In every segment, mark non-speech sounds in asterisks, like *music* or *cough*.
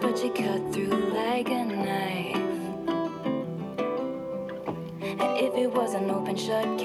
but you cut through like a knife. And if it was an open shut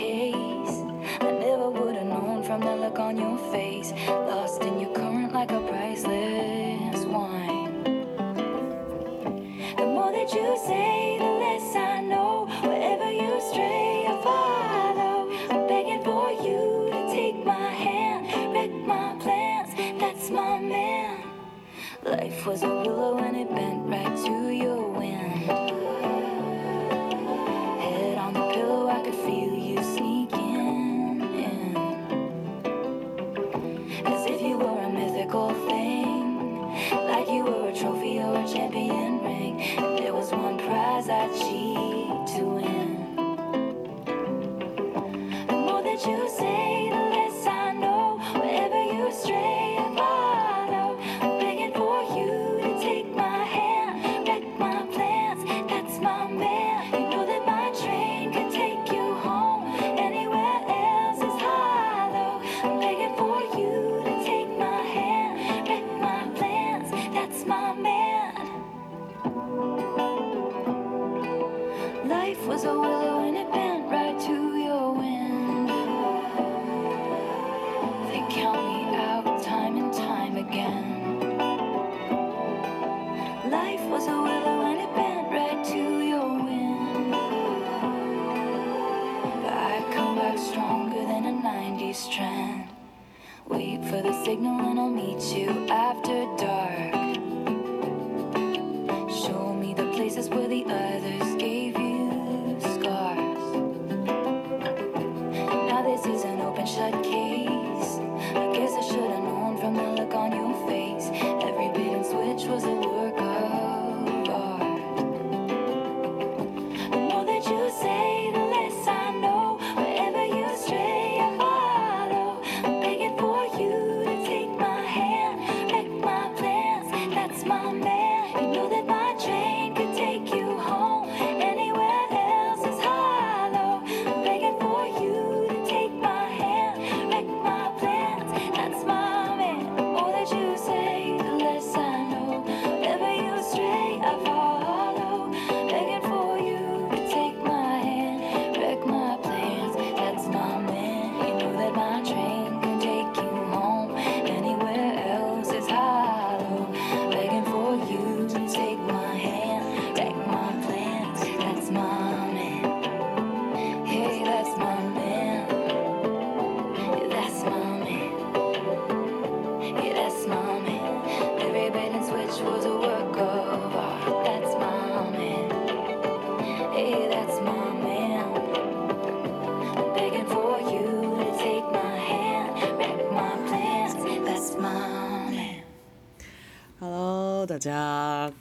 大家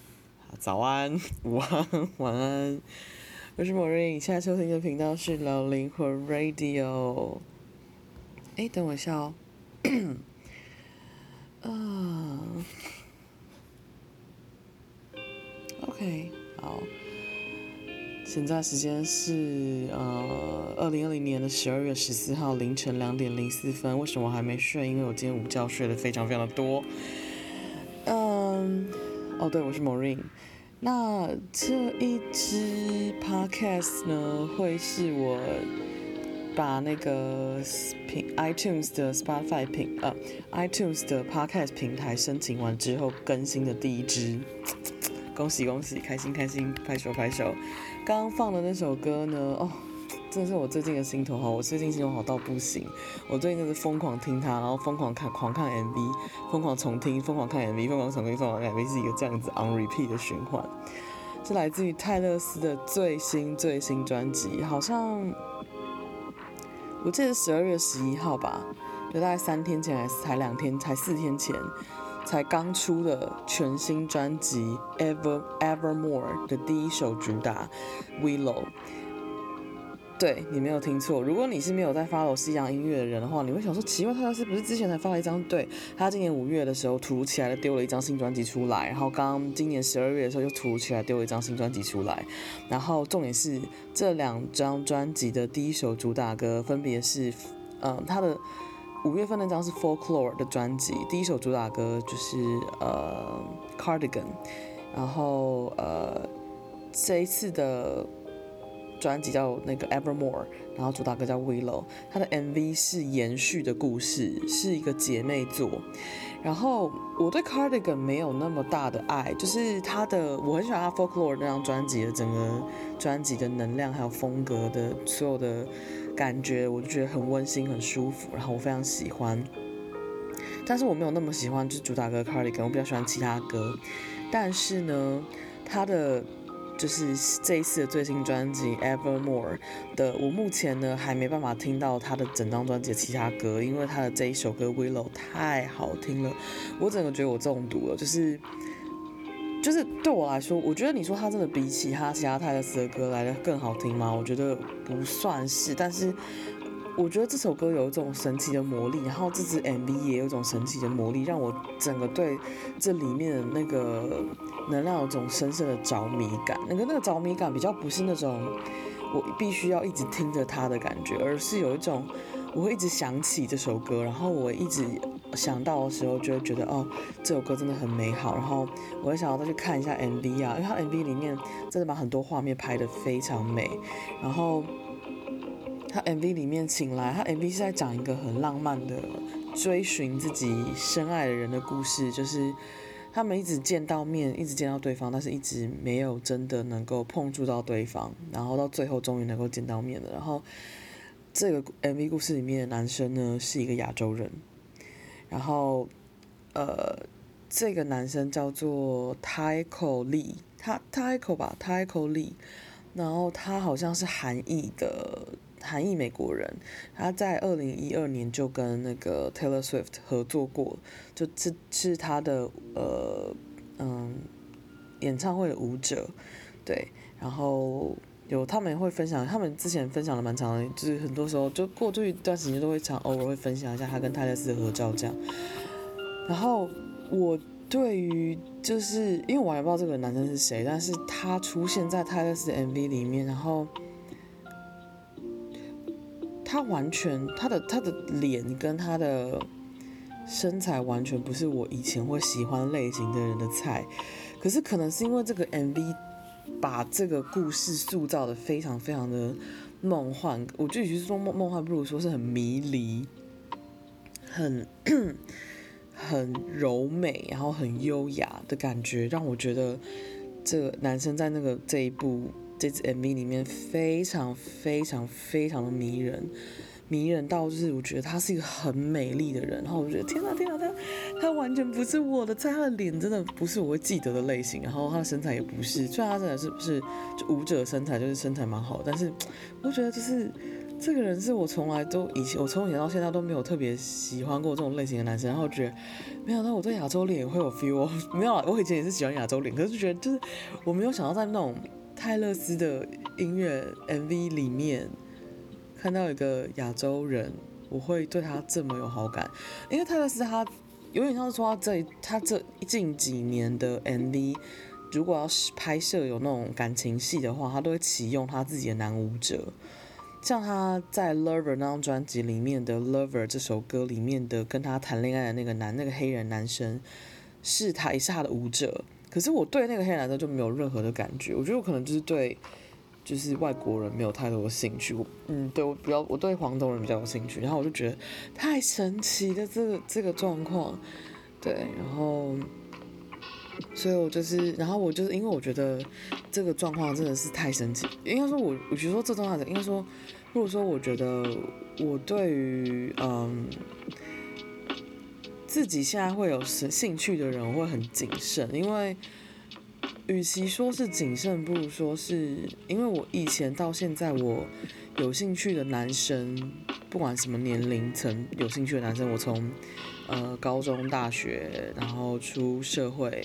早安、*laughs* 午安、晚安，我是莫瑞。现在收听的频道是老灵魂 Radio。哎，等我一下哦。啊，*coughs* OK，好。现在时间是呃二零二零年的十二月十四号凌晨两点零四分。为什么我还没睡？因为我今天午觉睡得非常非常的多。对，我是 Maureen。那这一支 Podcast 呢，会是我把那个平 iTunes 的 Spotify 平呃 iTunes 的 Podcast 平台申请完之后更新的第一支，恭喜恭喜，开心开心，拍手拍手。刚刚放的那首歌呢，哦。真的是我最近的心头好，我最近心头好到不行。我最近就是疯狂听他，然后疯狂看狂看 MV，疯狂重听，疯狂看 MV，疯狂重听，疯狂看 MV，是一个这样子 on repeat 的循环。是来自于泰勒斯的最新最新专辑，好像我记得十二月十一号吧，就大概三天前还是才两天，才四天前才刚出的全新专辑 Ever Evermore 的第一首主打 Willow。对，你没有听错，如果你是没有在 follow 西洋音乐的人的话，你会想说奇怪，泰勒斯不是之前才发了一张？对，他今年五月的时候突如其来的丢了一张新专辑出来，然后刚刚今年十二月的时候又突如其来丢了一张新专辑出来，然后重点是这两张专辑的第一首主打歌分别是，嗯，他的五月份那张是 Folklore 的专辑，第一首主打歌就是呃 Cardigan，然后呃这一次的专辑叫那个 Evermore，然后主打歌叫 Willow，它的 MV 是延续的故事，是一个姐妹作。然后我对 Cardigan 没有那么大的爱，就是他的我很喜欢他 Folklore 那张专辑的整个专辑的能量还有风格的所有的感觉，我就觉得很温馨很舒服，然后我非常喜欢。但是我没有那么喜欢就是主打歌 Cardigan，我比较喜欢其他歌。但是呢，他的。就是这一次的最新专辑《Evermore》的，我目前呢还没办法听到他的整张专辑的其他歌，因为他的这一首歌《Willow》太好听了，我整个觉得我中毒了。就是，就是对我来说，我觉得你说他真的比其他其他泰勒斯的歌来的更好听吗？我觉得不算是，但是。我觉得这首歌有一种神奇的魔力，然后这支 MV 也有一种神奇的魔力，让我整个对这里面的那个能量有种深深的着迷感。那个那个着迷感比较不是那种我必须要一直听着它的感觉，而是有一种我会一直想起这首歌，然后我一直想到的时候就会觉得哦，这首歌真的很美好，然后我会想要再去看一下 MV 啊，因为它 MV 里面真的把很多画面拍得非常美，然后。他 MV 里面请来，他 MV 是在讲一个很浪漫的追寻自己深爱的人的故事，就是他们一直见到面，一直见到对方，但是一直没有真的能够碰触到对方，然后到最后终于能够见到面了。然后这个 MV 故事里面的男生呢是一个亚洲人，然后呃这个男生叫做 Taeko Lee，他 Taeko 吧 Taeko Lee，然后他好像是韩裔的。韩裔美国人，他在二零一二年就跟那个 Taylor Swift 合作过，就这是他的呃嗯演唱会的舞者，对，然后有他们会分享，他们之前分享的蛮长的，就是很多时候就过去一段时间都会常偶尔会分享一下他跟泰勒斯的合照这样，然后我对于就是因为我还不知道这个男生是谁，但是他出现在泰勒斯的 MV 里面，然后。他完全，他的他的脸跟他的身材完全不是我以前会喜欢类型的人的菜，可是可能是因为这个 MV 把这个故事塑造的非常非常的梦幻，我就与其说梦梦幻，不如说是很迷离，很 *clears throat* 很柔美，然后很优雅的感觉，让我觉得这个男生在那个这一部。这支 MV 里面非常非常非常的迷人，迷人到就是我觉得他是一个很美丽的人，然后我觉得天哪天哪，他他完全不是我的菜，他的脸真的不是我会记得的类型，然后他的身材也不是，虽然他真的是不是就舞者身材，就是身材蛮好，但是 *tsk* 我觉得就是这个人是我从来都以前我从以前到现在都没有特别喜欢过这种类型的男生，然后觉得没想到我对亚洲脸也会有 feel，没有，我以前也是喜欢亚洲脸，可是就觉得就是我没有想到在那种。泰勒斯的音乐 MV 里面看到一个亚洲人，我会对他这么有好感，因为泰勒斯他有点像是说他这他这近几年的 MV，如果要是拍摄有那种感情戏的话，他都会启用他自己的男舞者，像他在《Lover》那张专辑里面的《Lover》这首歌里面的跟他谈恋爱的那个男那个黑人男生，是他也是他的舞者。可是我对那个黑男的就没有任何的感觉，我觉得我可能就是对，就是外国人没有太多的兴趣。我嗯，对我比较，我对黄种人比较有兴趣。然后我就觉得太神奇的这个这个状况，对，然后，所以我就是，然后我就是因为我觉得这个状况真的是太神奇。应该说我，我觉得说这状况的，应该说，如果说我觉得我对于嗯。自己现在会有兴趣的人，我会很谨慎，因为与其说是谨慎，不如说是因为我以前到现在，我有兴趣的男生，不管什么年龄层有兴趣的男生，我从呃高中、大学，然后出社会，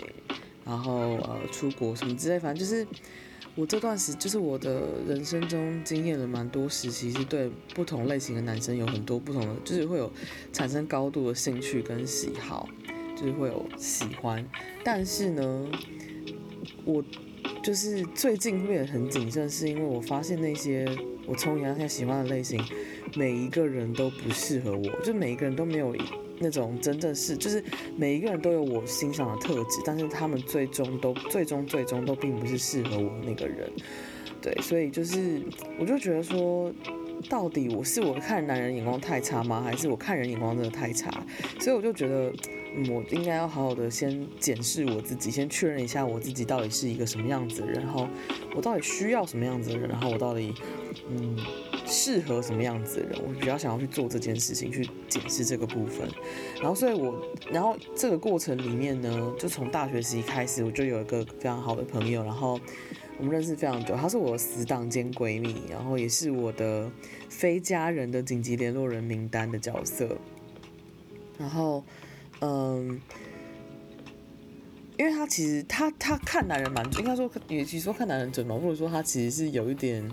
然后呃出国什么之类，反正就是。我这段时就是我的人生中经验了蛮多时期，是对不同类型的男生有很多不同的，就是会有产生高度的兴趣跟喜好，就是会有喜欢。但是呢，我就是最近变得很谨慎，是因为我发现那些我从以前喜欢的类型，每一个人都不适合我，就每一个人都没有那种真正是，就是每一个人都有我欣赏的特质，但是他们最终都最终最终都并不是适合我那个人。对，所以就是我就觉得说，到底我是我看男人眼光太差吗？还是我看人眼光真的太差？所以我就觉得。嗯，我应该要好好的先检视我自己，先确认一下我自己到底是一个什么样子的人，然后我到底需要什么样子的人，然后我到底嗯适合什么样子的人，我比较想要去做这件事情，去检视这个部分。然后，所以我，然后这个过程里面呢，就从大学时期开始，我就有一个非常好的朋友，然后我们认识非常久，她是我死党兼闺蜜，然后也是我的非家人的紧急联络人名单的角色，然后。嗯，因为他其实他他看男人蛮，应该说与其实说看男人准嘛，或者说他其实是有一点，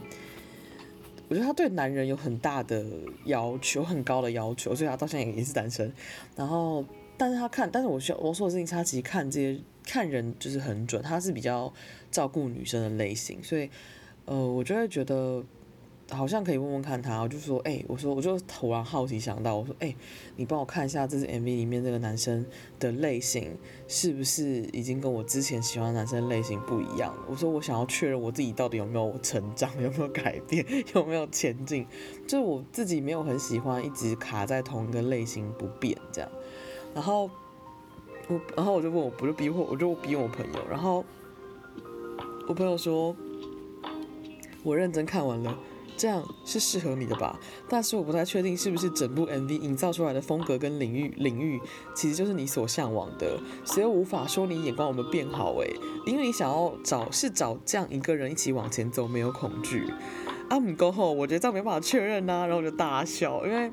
我觉得他对男人有很大的要求，很高的要求，所以他到现在也是单身。然后，但是他看，但是我需要我说的事情，他其实看这些看人就是很准，他是比较照顾女生的类型，所以呃，我就会觉得。好像可以问问看他，我就说，哎、我说，我就突然好奇想到，我说，哎、你帮我看一下这支 MV 里面这个男生的类型是不是已经跟我之前喜欢男生类型不一样了？我说，我想要确认我自己到底有没有成长，*laughs* 有没有改变，*laughs* 有没有前进。就我自己没有很喜欢一直卡在同一个类型不变这样。然后我，然后我就问我，我就逼我，我就逼我朋友。然后我朋友说，我认真看完了。这样是适合你的吧？但是我不太确定是不是整部 MV 营造出来的风格跟领域领域，其实就是你所向往的，所以无法说你眼光有没有变好诶，因为你想要找是找这样一个人一起往前走，没有恐惧。啊，不过后我觉得这样没办法确认呐、啊，然后我就大笑，因为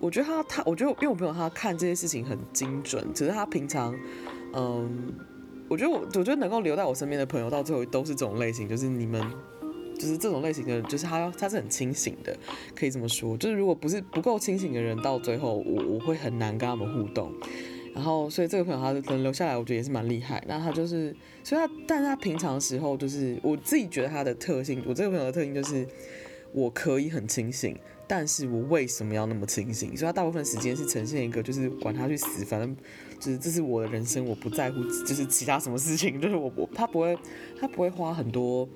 我觉得他他，我觉得因为我朋友他看这些事情很精准，只是他平常，嗯，我觉得我我觉得能够留在我身边的朋友，到最后都是这种类型，就是你们。就是这种类型的，就是他他是很清醒的，可以这么说。就是如果不是不够清醒的人，到最后我我会很难跟他们互动。然后，所以这个朋友他能留下来，我觉得也是蛮厉害。那他就是，所以他，但是他平常时候，就是我自己觉得他的特性，我这个朋友的特性就是，我可以很清醒，但是我为什么要那么清醒？所以他大部分时间是呈现一个，就是管他去死，反正就是这是我的人生，我不在乎，就是其他什么事情，就是我我他不会他不会花很多。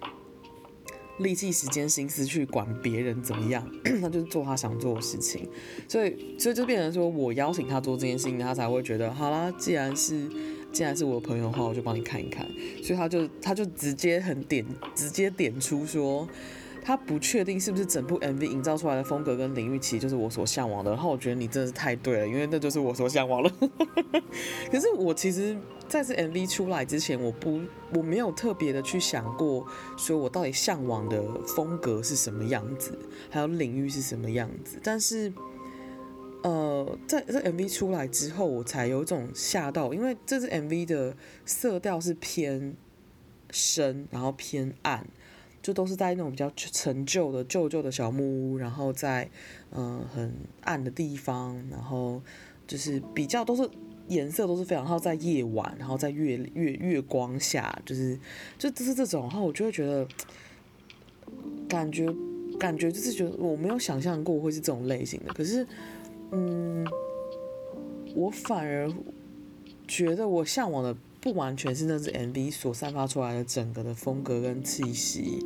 力气、时间、心思去管别人怎么样，*clears throat* 他就是做他想做的事情，所以，所以就变成说我邀请他做这件事情，他才会觉得好啦，既然是，既然是我的朋友的话，我就帮你看一看。所以他就，他就直接很点，直接点出说，他不确定是不是整部 MV 营造出来的风格跟领域，其实就是我所向往的。然后我觉得你真的是太对了，因为那就是我所向往的。*laughs* 可是我其实。在这 MV 出来之前，我不我没有特别的去想过，说我到底向往的风格是什么样子，还有领域是什么样子。但是，呃，在这 MV 出来之后，我才有一种吓到，因为这支 MV 的色调是偏深，然后偏暗，就都是在那种比较陈旧的旧旧的小木屋，然后在嗯、很暗的地方，然后就是比较都是。颜色都是非常好，在夜晚，然后在月月月光下，就是就就是这种，然后我就会觉得，感觉感觉就是觉得我没有想象过会是这种类型的，可是，嗯，我反而觉得我向往的不完全是那支 MV 所散发出来的整个的风格跟气息，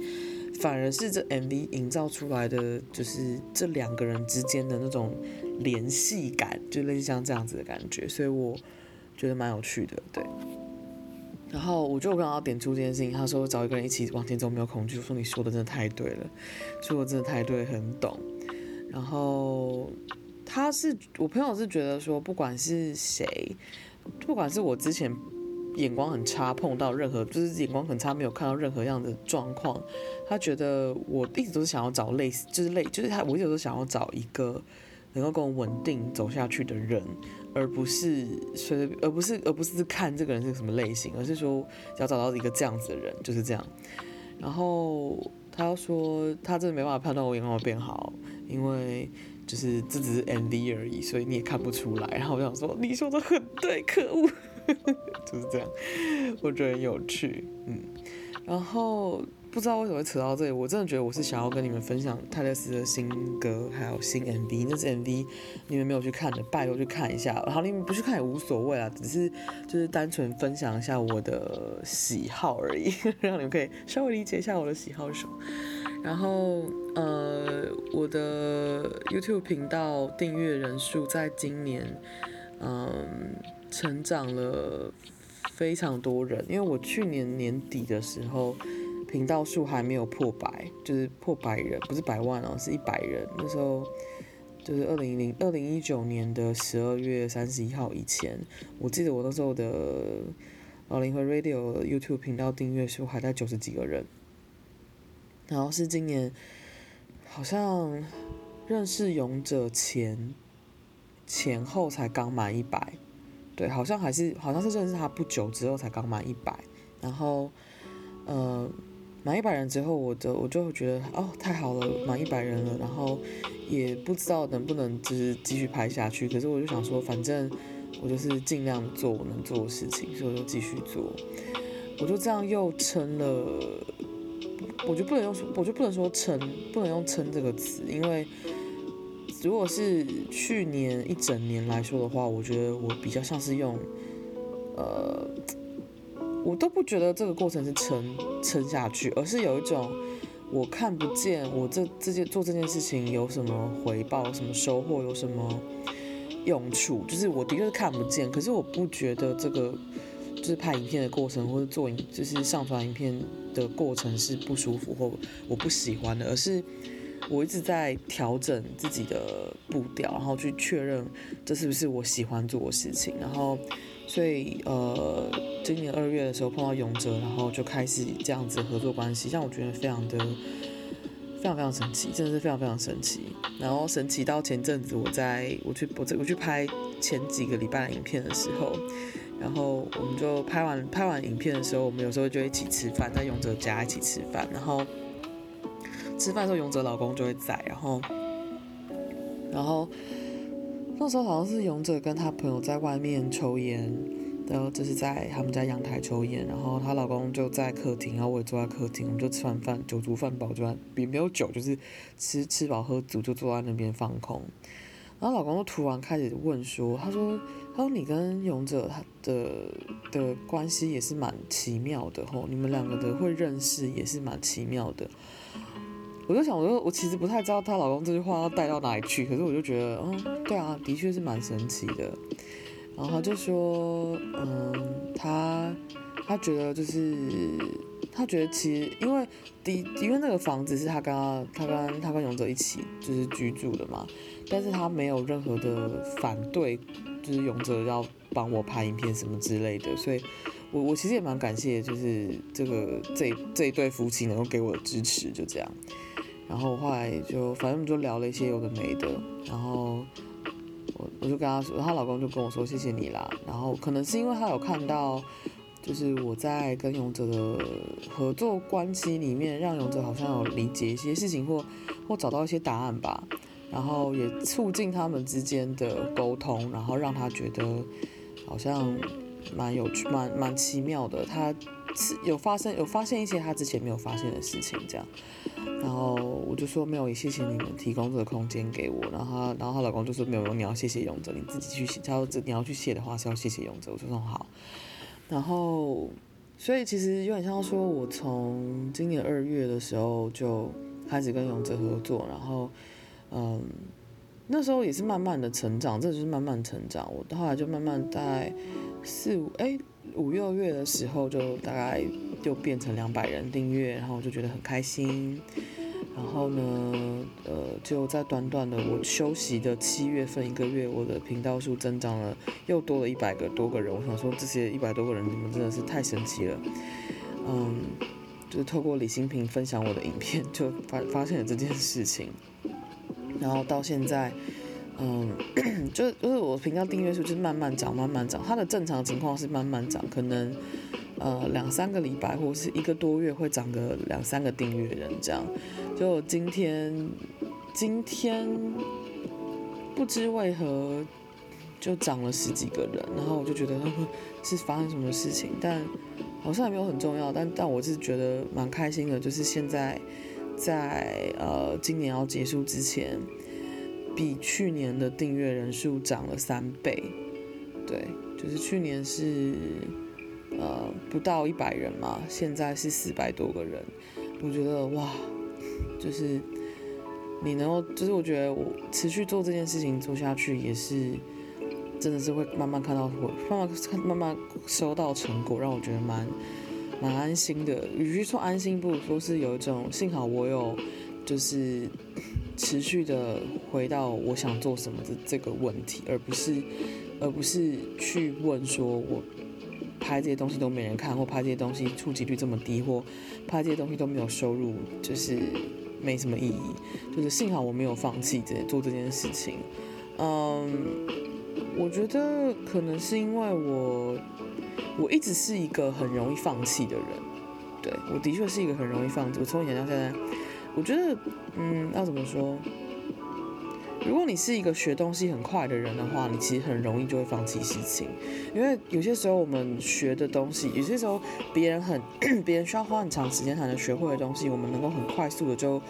反而是这 MV 营造出来的，就是这两个人之间的那种。联系感就类似像这样子的感觉，所以我觉得蛮有趣的，对。然后我就刚刚点出这件事情，他说找一个人一起往前走没有恐惧，我说你说的真的太对了，说我真的太对，很懂。然后他是我朋友是觉得说，不管是谁，不管是我之前眼光很差，碰到任何就是眼光很差，没有看到任何样的状况，他觉得我一直都是想要找类似，就是类，就是他我一直都想要找一个。能够跟我稳定走下去的人，而不是随，而不是而不是看这个人是什么类型，而是说要找到一个这样子的人，就是这样。然后他说他真的没办法判断我眼光会变好，因为就是这只是 MV 而已，所以你也看不出来。然后我想说你说的很对，可恶，*laughs* 就是这样，我觉得很有趣，嗯。然后不知道为什么会扯到这里，我真的觉得我是想要跟你们分享泰勒斯的新歌，还有新 MV。那支 MV 你们没有去看的，拜托去看一下。然后你们不去看也无所谓啊，只是就是单纯分享一下我的喜好而已，*laughs* 让你们可以稍微理解一下我的喜好是什么。然后呃，我的 YouTube 频道订阅人数在今年嗯、成长了。非常多人，因为我去年年底的时候，频道数还没有破百，就是破百人，不是百万哦，是一百人。那时候就是二零零二零一九年的十二月三十一号以前，我记得我那时候的老灵魂 Radio YouTube 频道订阅数还在九十几个人，然后是今年好像认识勇者前前后才刚满一百。对，好像还是好像是认识他不久之后才刚满一百，然后，呃，满一百人之后，我的我就觉得哦，太好了，满一百人了，然后也不知道能不能就是继续拍下去，可是我就想说，反正我就是尽量做我能做的事情，所以我就继续做，我就这样又撑了，我就不能用，我就不能说撑，不能用撑这个词，因为。如果是去年一整年来说的话，我觉得我比较像是用，呃，我都不觉得这个过程是撑撑下去，而是有一种我看不见我这这件做这件事情有什么回报、什么收获、有什么用处，就是我的确是看不见，可是我不觉得这个就是拍影片的过程或者做影就是上传影片的过程是不舒服或我不喜欢的，而是。我一直在调整自己的步调，然后去确认这是不是我喜欢做的事情。然后，所以呃，今年二月的时候碰到勇者，然后就开始这样子合作关系，让我觉得非常的、非常非常神奇，真的是非常非常神奇。然后神奇到前阵子我在我去我我去拍前几个礼拜的影片的时候，然后我们就拍完拍完影片的时候，我们有时候就一起吃饭，在勇者家一起吃饭，然后。吃饭的时候，勇者老公就会在，然后，然后那时候好像是勇者跟他朋友在外面抽烟，然后就是在他们家阳台抽烟，然后她老公就在客厅，然后我也坐在客厅，我们就吃完饭，酒足饭饱，就比没有酒，就是吃吃饱喝足，就坐在那边放空。然后老公就突然开始问说：“他说，他说你跟勇者他的的关系也是蛮奇妙的吼，你们两个的会认识也是蛮奇妙的。”我就想，我就我其实不太知道她老公这句话要带到哪里去，可是我就觉得，嗯，对啊，的确是蛮神奇的。然后就说，嗯，他他觉得就是他觉得其实因为的因为那个房子是他跟他他跟他跟勇者一起就是居住的嘛，但是他没有任何的反对，就是勇者要帮我拍影片什么之类的，所以我我其实也蛮感谢，就是这个这这一对夫妻能够给我的支持，就这样。然后后来就反正我们就聊了一些有的没的，然后我我就跟她说，她老公就跟我说谢谢你啦。然后可能是因为他有看到，就是我在跟勇者的合作关系里面，让勇者好像有理解一些事情或或找到一些答案吧。然后也促进他们之间的沟通，然后让他觉得好像蛮有趣、蛮蛮奇妙的。他是有发生有发现一些他之前没有发现的事情，这样。然后我就说没有，也谢谢你们提供这个空间给我。然后她，然后她老公就说没有，你要谢谢勇者，你自己去写。他说这你要去谢的话是要谢谢勇者。我就说好。然后，所以其实有点像说，我从今年二月的时候就开始跟勇者合作，然后，嗯，那时候也是慢慢的成长，这就是慢慢成长。我后来就慢慢在四五哎五六月的时候就大概。就变成两百人订阅，然后我就觉得很开心。然后呢，呃，就在短短的我休息的七月份一个月，我的频道数增长了，又多了一百个多个人。我想说，这些一百多个人，你们真的是太神奇了。嗯，就是透过李新平分享我的影片，就发发现了这件事情。然后到现在，嗯，*coughs* 就是就是我频道订阅数就是慢慢涨，慢慢涨。它的正常情况是慢慢涨，可能。呃，两三个礼拜或者是一个多月会涨个两三个订阅人这样，就今天今天不知为何就涨了十几个人，然后我就觉得是发生什么事情，但好像也没有很重要，但但我是觉得蛮开心的，就是现在在呃今年要结束之前，比去年的订阅人数涨了三倍，对，就是去年是呃不到一百人嘛，现在是四百多个人，我觉得哇，就是你能够，就是我觉得我持续做这件事情做下去也是。真的是会慢慢看到，会慢慢看，慢慢收到成果，让我觉得蛮蛮安心的。与其说安心，不如说是有一种幸好我有，就是持续的回到我想做什么的这个问题，而不是而不是去问说我拍这些东西都没人看，或拍这些东西触及率这么低，或拍这些东西都没有收入，就是没什么意义。就是幸好我没有放弃这做这件事情，嗯。我觉得可能是因为我，我一直是一个很容易放弃的人，对，我的确是一个很容易放弃。我从以前到现在，我觉得，嗯，要怎么说？如果你是一个学东西很快的人的话，你其实很容易就会放弃事情，因为有些时候我们学的东西，有些时候别人很，*coughs* 别人需要花很长时间才能学会的东西，我们能够很快速的就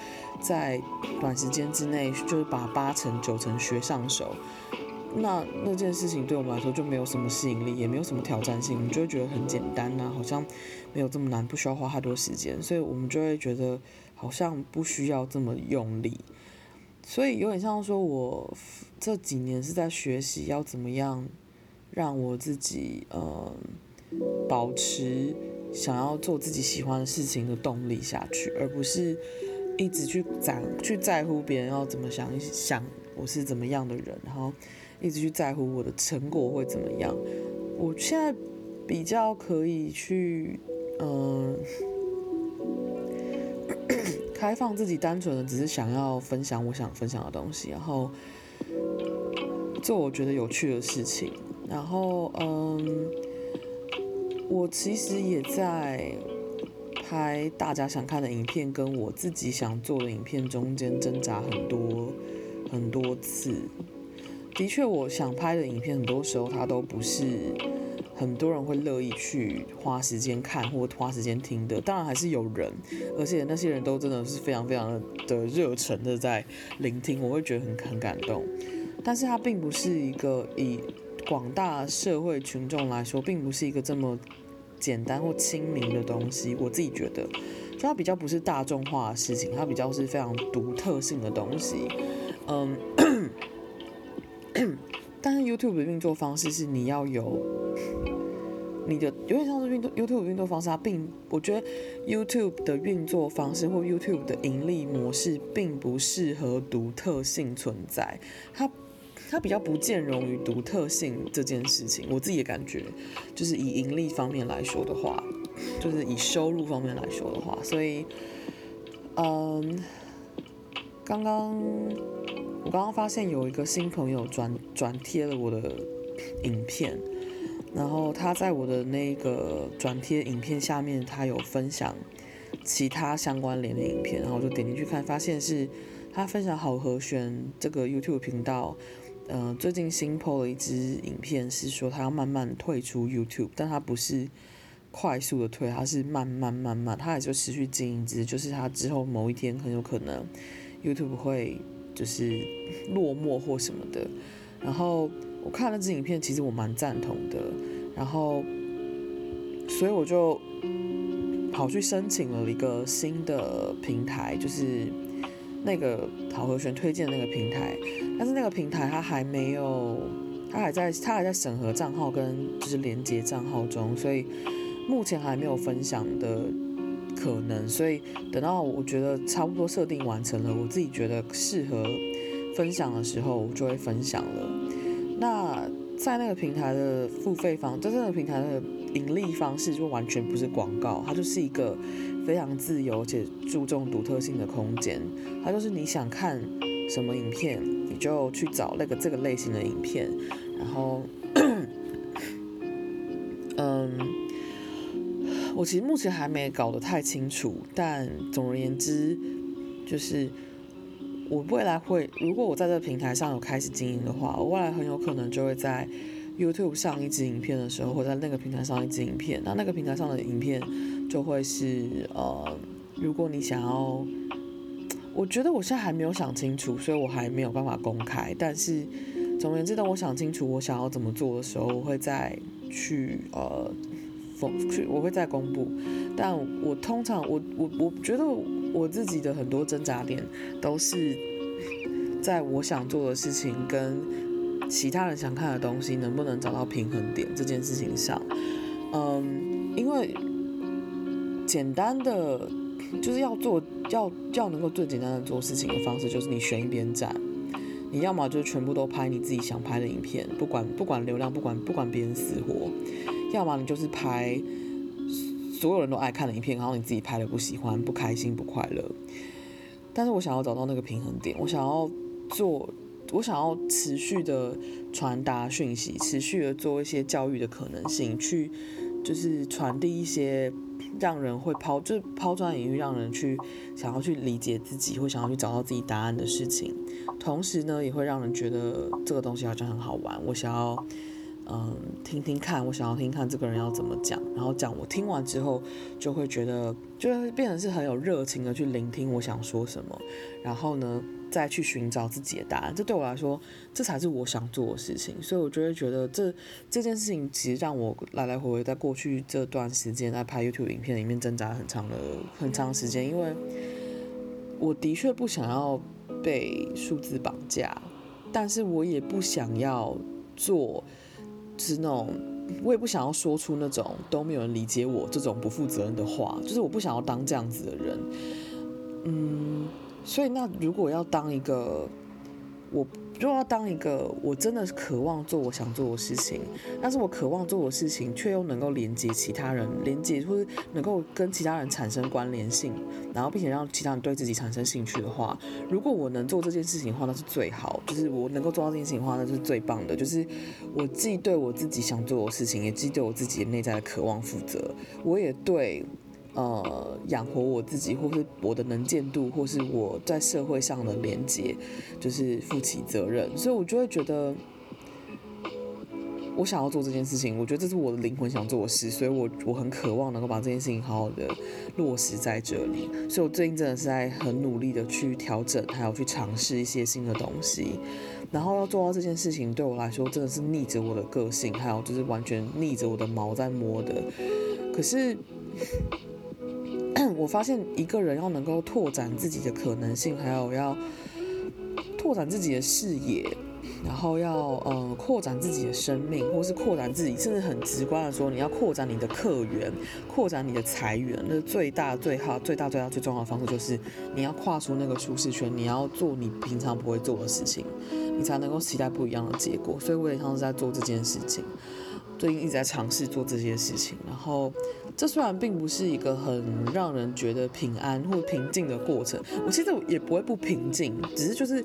在短时间之内，就是把八成九成学上手。那那件事情对我们来说就没有什么吸引力，也没有什么挑战性，我们就会觉得很简单呐、啊，好像没有这么难，不需要花太多时间，所以我们就会觉得好像不需要这么用力。所以有点像说，我这几年是在学习要怎么样让我自己呃保持想要做自己喜欢的事情的动力下去，而不是一直去在去在乎别人要怎么想，想我是怎么样的人，然后。一直去在乎我的成果会怎么样？我现在比较可以去，嗯、*clears throat* 开放自己，单纯的只是想要分享我想分享的东西，然后做我觉得有趣的事情。然后，嗯，我其实也在拍大家想看的影片，跟我自己想做的影片中间挣扎很多很多次。的确，我想拍的影片，很多时候它都不是很多人会乐意去花时间看或花时间听的。当然还是有人，而且那些人都真的是非常非常的热忱的在聆听，我会觉得很很感动。但是它并不是一个以广大社会群众来说，并不是一个这么简单或亲民的东西。我自己觉得，就它比较不是大众化的事情，它比较是非常独特性的东西。嗯。但是 YouTube 的运作方式是你要有你的，有点像是运作 YouTube 的运作方式，它并我觉得 YouTube 的运作方式或 YouTube 的盈利模式并不适合独特性存在，它它比较不见容于独特性这件事情。我自己的感觉就是以盈利方面来说的话，就是以收入方面来说的话，所以嗯，刚刚。我刚刚发现有一个新朋友转转贴了我的影片，然后他在我的那个转贴影片下面，他有分享其他相关联的影片，然后我就点进去看，发现是他分享好和弦这个 YouTube 频道，呃，最近新 PO 了一支影片，是说他要慢慢退出 YouTube，但他不是快速的退，他是慢慢慢慢，他也就持续经营，只就是他之后某一天很有可能 YouTube 会。就是落寞或什么的，然后我看了这支影片，其实我蛮赞同的，然后所以我就跑去申请了一个新的平台，就是那个好和弦推荐那个平台，但是那个平台它还没有，它还在它还在审核账号跟就是连接账号中，所以目前还没有分享的。可能，所以等到我觉得差不多设定完成了，我自己觉得适合分享的时候，我就会分享了。那在那个平台的付费方，在这个平台的盈利方式就完全不是广告，它就是一个非常自由且注重独特性的空间。它就是你想看什么影片，你就去找那个这个类型的影片，然后，嗯。我其实目前还没搞得太清楚，但总而言之，就是我未来会，如果我在这个平台上有开始经营的话，我未来很有可能就会在 YouTube 上一支影片的时候，或在那个平台上一支影片，那那个平台上的影片就会是呃，如果你想要，我觉得我现在还没有想清楚，所以我还没有办法公开。但是总而言之，当我想清楚我想要怎么做的时候，我会再去呃，去我会再公布。但我通常我我我觉得我自己的很多挣扎点都是在我想做的事情跟其他人想看的东西能不能找到平衡点这件事情上，嗯，因为简单的就是要做，要要能够最简单的做事情的方式，就是你选一边站，你要么就全部都拍你自己想拍的影片，不管不管流量，不管不管别人死活，要么你就是拍所有人都爱看的影片，然后你自己拍的不喜欢、不开心、不快乐。但是我想要找到那个平衡点，我想要做。我想要持续的传达讯息，持续的做一些教育的可能性，去就是传递一些让人会抛，就是抛砖引玉，让人去想要去理解自己，或想要去找到自己答案的事情。同时呢，也会让人觉得这个东西好像很好玩。我想要。嗯，听听看，我想要听听看这个人要怎么讲，然后讲我听完之后就会觉得，就会变成是很有热情的去聆听我想说什么，然后呢，再去寻找自己的答案。这对我来说，这才是我想做的事情。所以我就会觉得这这件事情其实让我来来回回在过去这段时间在拍 YouTube 影片里面挣扎很长的很长时间，因为我的确不想要被数字绑架，但是我也不想要做。是那种，我也不想要说出那种都没有人理解我这种不负责任的话，就是我不想要当这样子的人，嗯，所以那如果要当一个我。如果要当一个我真的是渴望做我想做的事情，但是我渴望做的事情却又能够连接其他人，连接或是能够跟其他人产生关联性，然后并且让其他人对自己产生兴趣的话，如果我能做这件事情的话，那是最好。就是我能够做到这件事情的话，那是最棒的。就是我既对我自己想做的事情，也既对我自己内在的渴望负责，我也对。呃，养活我自己，或是我的能见度，或是我在社会上的连接，就是负起责任。所以我就会觉得，我想要做这件事情，我觉得这是我的灵魂想做的事，所以我我很渴望能够把这件事情好好的落实在这里。所以我最近真的是在很努力的去调整，还有去尝试一些新的东西。然后要做到这件事情，对我来说真的是逆着我的个性，还有就是完全逆着我的毛在摸的。可是。我发现一个人要能够拓展自己的可能性，还有要拓展自己的视野，然后要呃扩展自己的生命，或是扩展自己，甚至很直观的说，你要扩展你的客源，扩展你的财源。那最大、最好、最大、最大、最重要的方式就是你要跨出那个舒适圈，你要做你平常不会做的事情，你才能够期待不一样的结果。所以我也像是在做这件事情。最近一直在尝试做这些事情，然后这虽然并不是一个很让人觉得平安或平静的过程，我其实也不会不平静，只是就是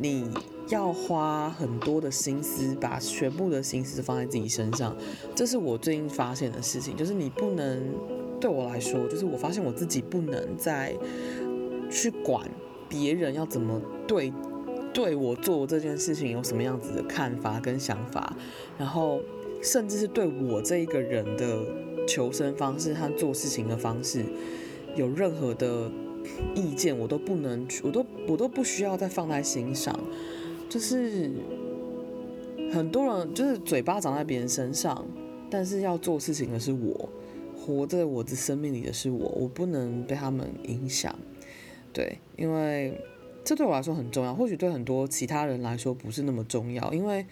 你要花很多的心思，把全部的心思放在自己身上，这是我最近发现的事情，就是你不能对我来说，就是我发现我自己不能再去管别人要怎么对对我做这件事情有什么样子的看法跟想法，然后。甚至是对我这一个人的求生方式和做事情的方式有任何的意见，我都不能，我都我都不需要再放在心上。就是很多人就是嘴巴长在别人身上，但是要做事情的是我，活在我的生命里的是我，我不能被他们影响。对，因为这对我来说很重要，或许对很多其他人来说不是那么重要，因为。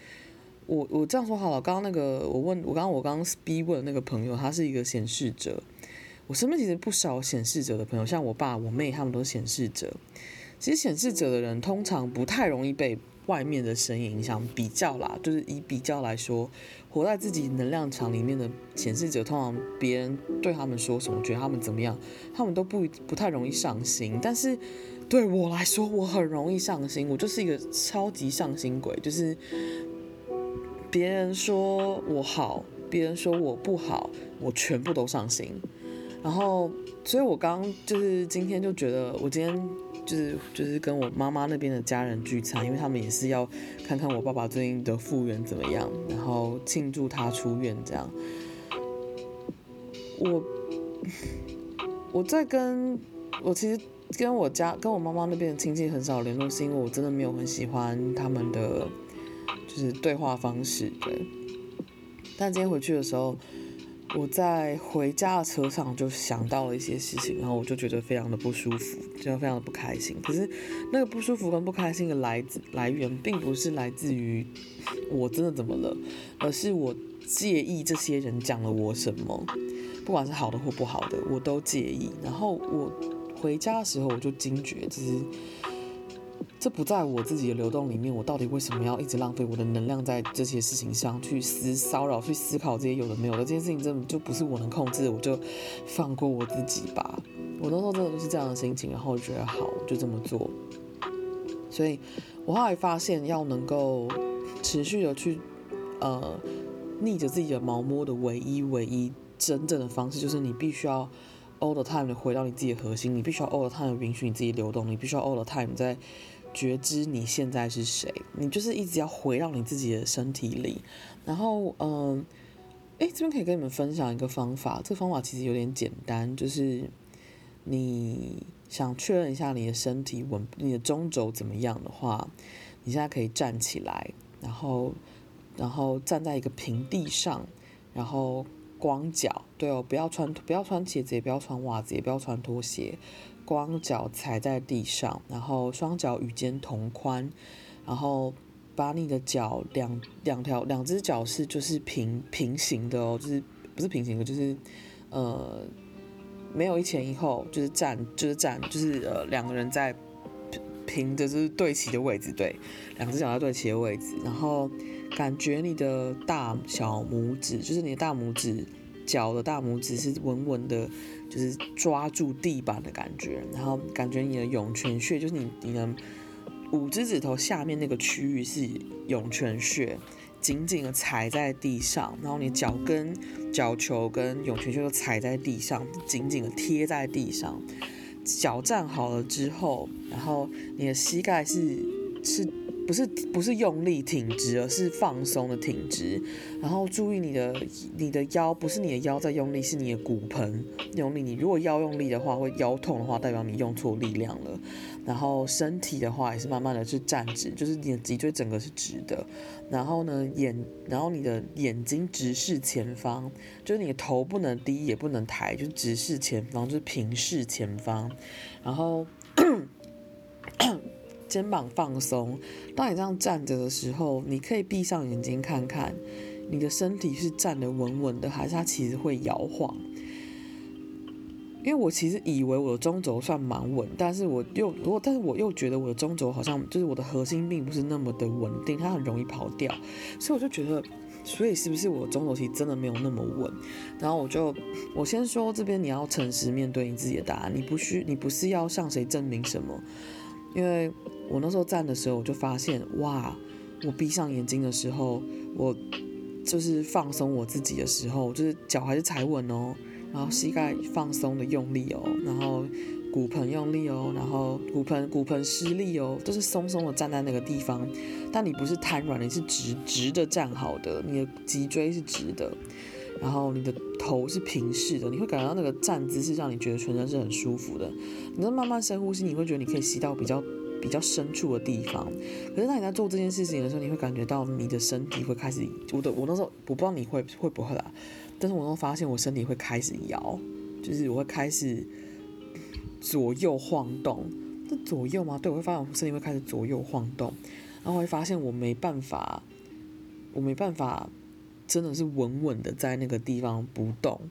我我这样说好了，刚刚那个我问我刚刚我刚刚逼问那个朋友，他是一个显示者。我身边其实不少显示者的朋友，像我爸、我妹，他们都是显示者。其实显示者的人通常不太容易被外面的声音影响，比较啦，就是以比较来说，活在自己能量场里面的显示者，通常别人对他们说什么，觉得他们怎么样，他们都不不太容易上心。但是对我来说，我很容易上心，我就是一个超级上心鬼，就是。别人说我好，别人说我不好，我全部都上心。然后，所以我刚就是今天就觉得，我今天就是就是跟我妈妈那边的家人聚餐，因为他们也是要看看我爸爸最近的复原怎么样，然后庆祝他出院这样。我我在跟我其实跟我家跟我妈妈那边的亲戚很少联络，是因为我真的没有很喜欢他们的就是对话方式，对。但今天回去的时候，我在回家的车上就想到了一些事情，然后我就觉得非常的不舒服，就非常的不开心。可是那个不舒服跟不开心的来自来源，并不是来自于我真的怎么了，而是我介意这些人讲了我什么。不管是好的或不好的，我都介意。然后我回家的时候，我就惊觉，就是这不在我自己的流动里面。我到底为什么要一直浪费我的能量在这些事情上，去思骚扰、去思考这些有的没有的这件事情，真的就不是我能控制。我就放过我自己吧。我那时候真的就是这样的心情，然后觉得好，就这么做。所以我后来发现，要能够持续的去呃逆着自己的毛摸的唯一唯一。真正的方式就是你必须要 all the time 的回到你自己的核心，你必须要 all the time 允许你自己流动，你必须要 all the time 在觉知你现在是谁，你就是一直要回到你自己的身体里。然后，嗯，诶，这边可以跟你们分享一个方法，这个方法其实有点简单，就是你想确认一下你的身体稳，你的中轴怎么样的话，你现在可以站起来，然后，然后站在一个平地上，然后。光脚，对哦，不要穿不要穿鞋子，也不要穿袜子，也不要穿拖鞋，光脚踩在地上，然后双脚与肩同宽，然后把你的脚两两条两只脚是就是平平行的哦，就是不是平行的，就是呃没有一前一后，就是站就是站就是呃两个人在平的就是对齐的位置，对，两只脚在对齐的位置，然后。感觉你的大小拇指，就是你的大拇指，脚的大拇指是稳稳的，就是抓住地板的感觉。然后感觉你的涌泉穴，就是你你的五只指头下面那个区域是涌泉穴，紧紧的踩在地上。然后你脚跟、脚球跟涌泉穴都踩在地上，紧紧的贴在地上。脚站好了之后，然后你的膝盖是是。不是不是用力挺直，而是放松的挺直。然后注意你的你的腰，不是你的腰在用力，是你的骨盆用力。你如果腰用力的话，会腰痛的话，代表你用错力量了。然后身体的话，也是慢慢的去站直，就是你的脊椎整个是直的。然后呢，眼，然后你的眼睛直视前方，就是你的头不能低也不能抬，就是直视前方，就是平视前方。然后。肩膀放松。当你这样站着的时候，你可以闭上眼睛看看，你的身体是站得稳稳的，还是它其实会摇晃？因为我其实以为我的中轴算蛮稳，但是我又如果，但是我又觉得我的中轴好像就是我的核心并不是那么的稳定，它很容易跑掉，所以我就觉得，所以是不是我的中轴其实真的没有那么稳？然后我就，我先说这边你要诚实面对你自己的答案，你不需，你不是要向谁证明什么，因为。我那时候站的时候，我就发现，哇！我闭上眼睛的时候，我就是放松我自己的时候，就是脚还是踩稳哦，然后膝盖放松的用力哦，然后骨盆用力哦，然后骨盆骨盆施力哦，就是松松的站在那个地方。但你不是瘫软，你是直直的站好的，你的脊椎是直的，然后你的头是平视的，你会感觉到那个站姿是让你觉得全身是很舒服的。你在慢慢深呼吸，你会觉得你可以吸到比较。比较深处的地方，可是当你在做这件事情的时候，你会感觉到你的身体会开始，我的我那时候我不知道你会会不会啦，但是我都发现我身体会开始摇，就是我会开始左右晃动，这左右吗？对，我会发现我身体会开始左右晃动，然后我会发现我没办法，我没办法，真的是稳稳的在那个地方不动。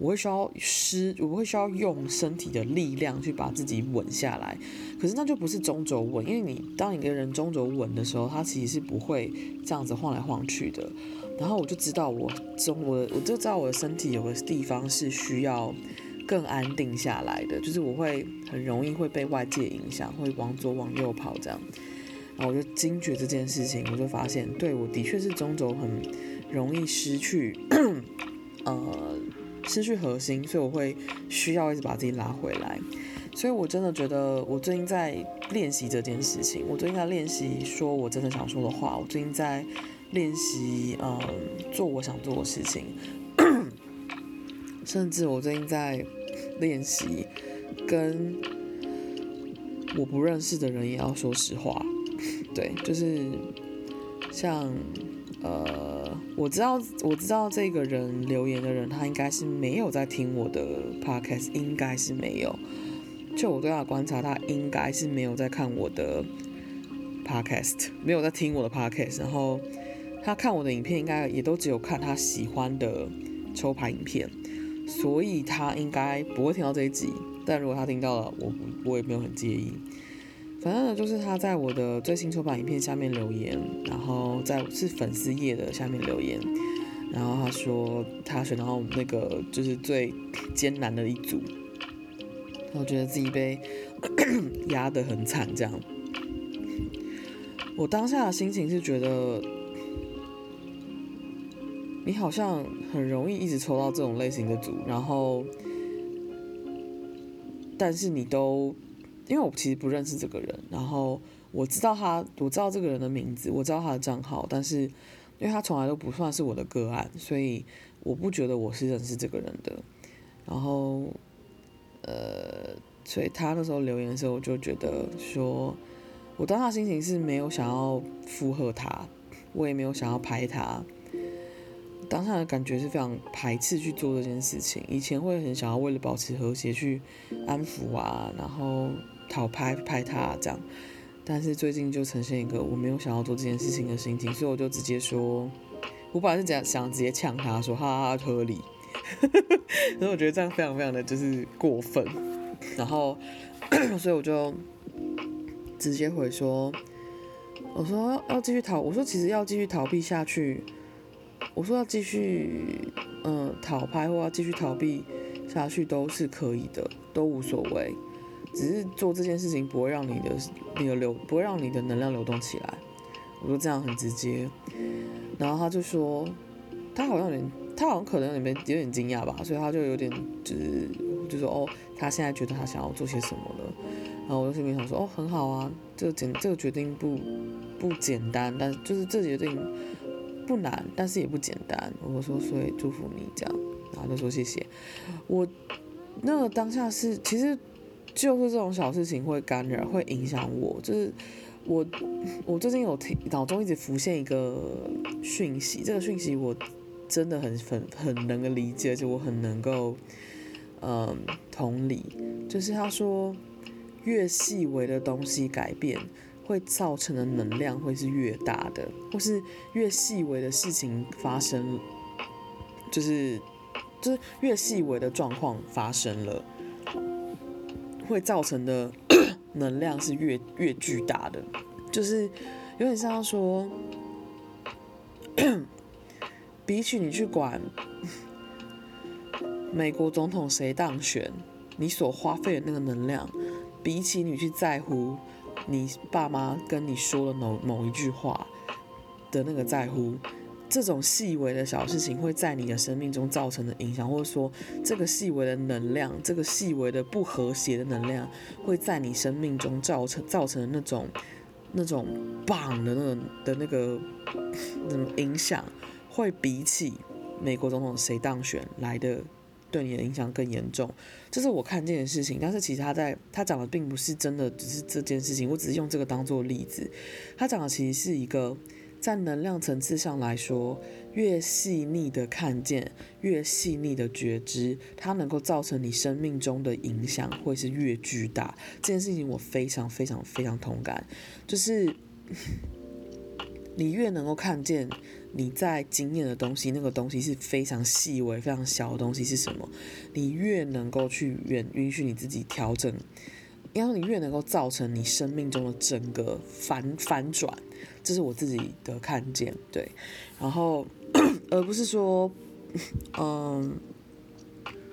我会需要施，我会需要用身体的力量去把自己稳下来，可是那就不是中轴稳，因为你当一个人中轴稳的时候，他其实是不会这样子晃来晃去的。然后我就知道我中我我就知道我的身体有个地方是需要更安定下来的，就是我会很容易会被外界影响，会往左往右跑这样。然后我就惊觉这件事情，我就发现，对，我的确是中轴很容易失去，*clears throat* 呃。失去核心，所以我会需要一直把自己拉回来。所以我真的觉得我最近在练习这件事情，我最近在练习说我真的想说的话，我最近在练习嗯做我想做的事情，*coughs* 甚至我最近在练习跟我不认识的人也要说实话，对，就是像。呃，我知道，我知道这个人留言的人，他应该是没有在听我的 podcast，应该是没有。就我对他观察，他应该是没有在看我的 podcast，没有在听我的 podcast。然后他看我的影片，应该也都只有看他喜欢的抽牌影片，所以他应该不会听到这一集。但如果他听到了，我我也没有很介意。反正呢，就是他在我的最新抽牌影片下面留言，然后在是粉丝页的下面留言，然后他说他选到那个就是最艰难的一组，我觉得自己被 *coughs* 压得很惨，这样。我当下的心情是觉得，你好像很容易一直抽到这种类型的组，然后，但是你都。因为我其实不认识这个人，然后我知道他，我知道这个人的名字，我知道他的账号，但是因为他从来都不算是我的个案，所以我不觉得我是认识这个人的。然后，呃，所以他那时候留言的时候，我就觉得说，我当下心情是没有想要附和他，我也没有想要拍他，当下的感觉是非常排斥去做这件事情。以前会很想要为了保持和谐去安抚啊，然后。讨拍拍他这样，但是最近就呈现一个我没有想要做这件事情的心情，所以我就直接说，我本来是想想直接呛他说哈哈合理，*laughs* 所以我觉得这样非常非常的就是过分，然后 *clears throat* 所以我就直接回说，我说要继续逃，我说其实要继续逃避下去，我说要继续嗯讨拍或要继续逃避下去都是可以的，都无所谓。只是做这件事情不会让你的那个流，不会让你的能量流动起来。我说这样很直接，然后他就说，他好像有点，他好像可能有点有点惊讶吧，所以他就有点就是就说哦，他现在觉得他想要做些什么了。然后我就心里想说哦，很好啊，这个简这个决定不不简单，但就是这决定不难，但是也不简单。我说所以祝福你这样，然后就说谢谢。我那个当下是其实。就是这种小事情会干扰，会影响我。就是我，*laughs* 我最近有听脑中一直浮现一个讯息，这个讯息我真的很很很能够理解，就我很能够嗯同理。就是他说，越细微的东西改变，会造成的能量会是越大的，或是越细微的事情发生，就是就是越细微的状况发生了。会造成的 *coughs* 能量是越越巨大的，就是有点像说，*coughs* 比起你去管美国总统谁当选，你所花费的那个能量，比起你去在乎你爸妈跟你说的某某一句话的那个在乎。这种细微的小事情会在你的生命中造成的影响，或者说这个细微的能量，这个细微的不和谐的能量，会在你生命中造成造成那种那种棒的那种的那个那种影响，会比起美国总统谁当选来的对你的影响更严重。这是我看见的事情，但是其实他在他讲的并不是真的，只是这件事情，我只是用这个当做例子。他讲的其实是一个。在能量层次上来说，越细腻的看见，越细腻的觉知，它能够造成你生命中的影响会是越巨大。这件事情我非常非常非常同感，就是 *laughs* 你越能够看见你在经验的东西，那个东西是非常细微、非常小的东西是什么，你越能够去允允许你自己调整。然后你越能够造成你生命中的整个反反转，这是我自己的看见，对。然后而不是说，嗯，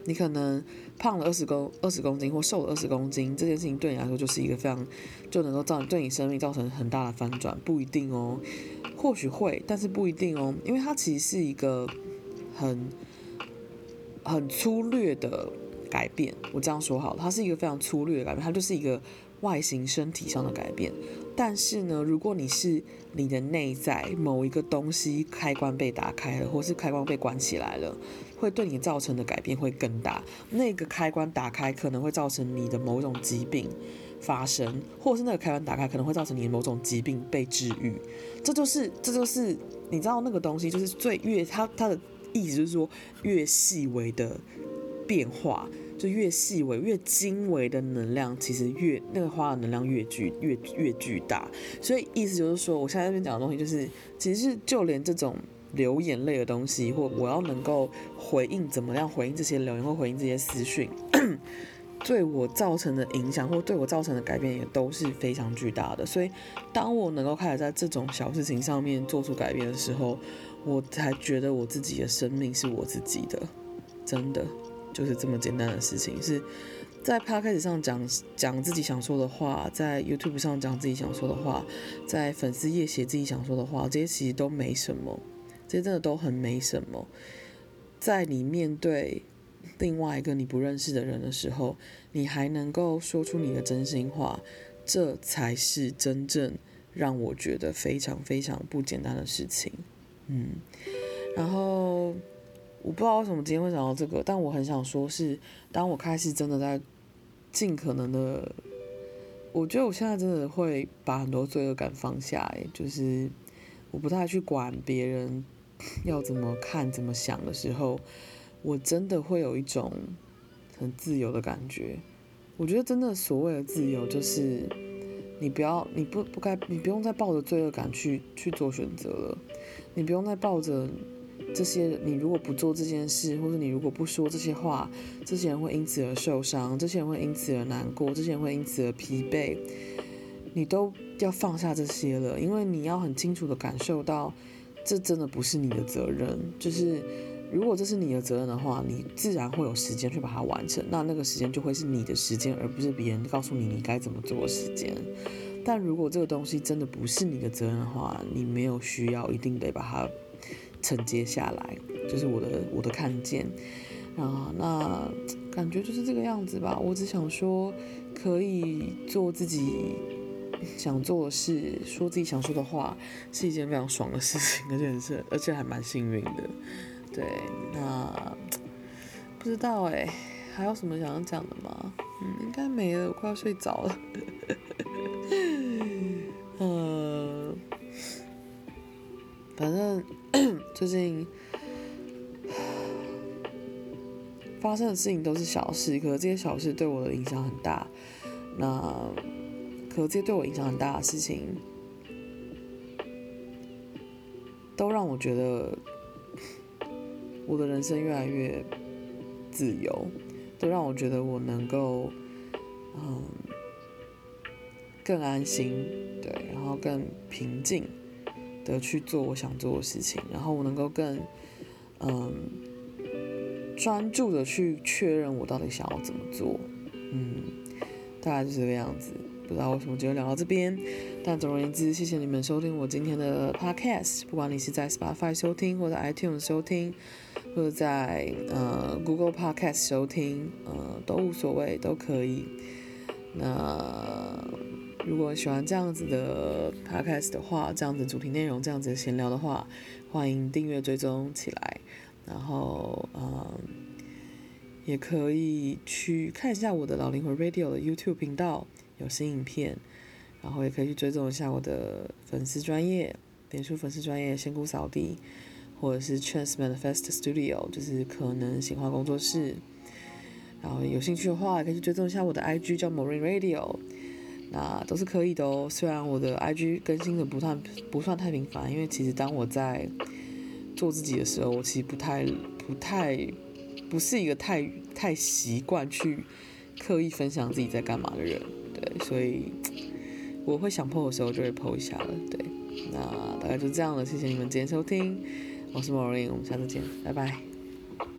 你可能胖了二十公二十公斤或瘦了二十公斤，这件事情对你来说就是一个非常就能够造对你生命造成很大的翻转，不一定哦。或许会，但是不一定哦，因为它其实是一个很很粗略的。改变。我这样说好了，它是一个非常粗略的改变，它就是一个外形身体上的改变。但是呢，如果你是你的内在某一个东西开关被打开了，或是开关被关起来了，会对你造成的改变会更大。那个开关打开可能会造成你的某种疾病发生，或是那个开关打开可能会造成你的某种疾病被治愈。这就是，这就是你知道那个东西，就是最越它它的意思就是说越细微的变化。就越细微、越精微的能量，其实越那个花的能量越巨、越越巨大。所以意思就是说，我现在这边讲的东西，就是其实是就连这种流眼泪的东西，或我要能够回应怎么样回应这些留言，或回应这些私讯，*coughs* 对我造成的影响，或对我造成的改变，也都是非常巨大的。所以，当我能够开始在这种小事情上面做出改变的时候，我才觉得我自己的生命是我自己的，真的。就是这么简单的事情，是在 p 开始上讲讲自己想说的话，在 YouTube 上讲自己想说的话，在粉丝页写自己想说的话，这些其实都没什么，这些真的都很没什么。在你面对另外一个你不认识的人的时候，你还能够说出你的真心话，这才是真正让我觉得非常非常不简单的事情。嗯，然后。我不知道为什么今天会讲到这个，但我很想说是，当我开始真的在尽可能的，我觉得我现在真的会把很多罪恶感放下，哎，就是我不太去管别人要怎么看、怎么想的时候，我真的会有一种很自由的感觉。我觉得真的所谓的自由，就是你不要，你不不该，你不用再抱着罪恶感去去做选择了，你不用再抱着。这些，你如果不做这件事，或者你如果不说这些话，这些人会因此而受伤，这些人会因此而难过，这些人会因此而疲惫。你都要放下这些了，因为你要很清楚地感受到，这真的不是你的责任。就是如果这是你的责任的话，你自然会有时间去把它完成。那那个时间就会是你的时间，而不是别人告诉你你该怎么做的时间。但如果这个东西真的不是你的责任的话，你没有需要一定得把它。承接下来，就是我的我的看见啊，那感觉就是这个样子吧。我只想说，可以做自己想做的事，说自己想说的话，是一件非常爽的事情，*laughs* 而且是而且还蛮幸运的。对，那不知道哎、还有什么想要讲的吗？嗯，应该没了，我快要睡着了。嗯。*laughs* 反正最 *clears throat* 近发生的事情都是小事，可是这些小事对我的影响很大。那可这些对我影响很大的事情，都让我觉得我的人生越来越自由，都让我觉得我能够嗯更安心，对，然后更平静。的去做我想做的事情，然后我能够更嗯专注的去确认我到底想要怎么做，嗯，大概就是这个样子。不知道为什么今天聊到这边，但总而言之，谢谢你们收听我今天的 podcast。不管你是在 Spotify 收听，或者 iTunes 收听，或者在呃 Google Podcast 收听，呃都无所谓，都可以。那。如果喜欢这样子的 podcast 的话，这样子主题内容，这样子闲聊的话，欢迎订阅追踪起来。然后，嗯，也可以去看一下我的老灵魂 Radio 的 YouTube 频道，有新影片。然后也可以去追踪一下我的粉丝专业，点出粉丝专业仙姑扫地，或者是 Chance Manifest Studio，就是可能显化工作室。然后有兴趣的话，可以去追踪一下我的 IG，叫 Morin Radio。那都是可以的哦。虽然我的 IG 更新的不算不算太频繁，因为其实当我在做自己的时候，我其实不太不太不是一个太太习惯去刻意分享自己在干嘛的人。对，所以我会想 po 的时候就会 po 一下了。对，那大概就这样了。谢谢你们今天收听，我是 Morin，我们下次见，拜拜。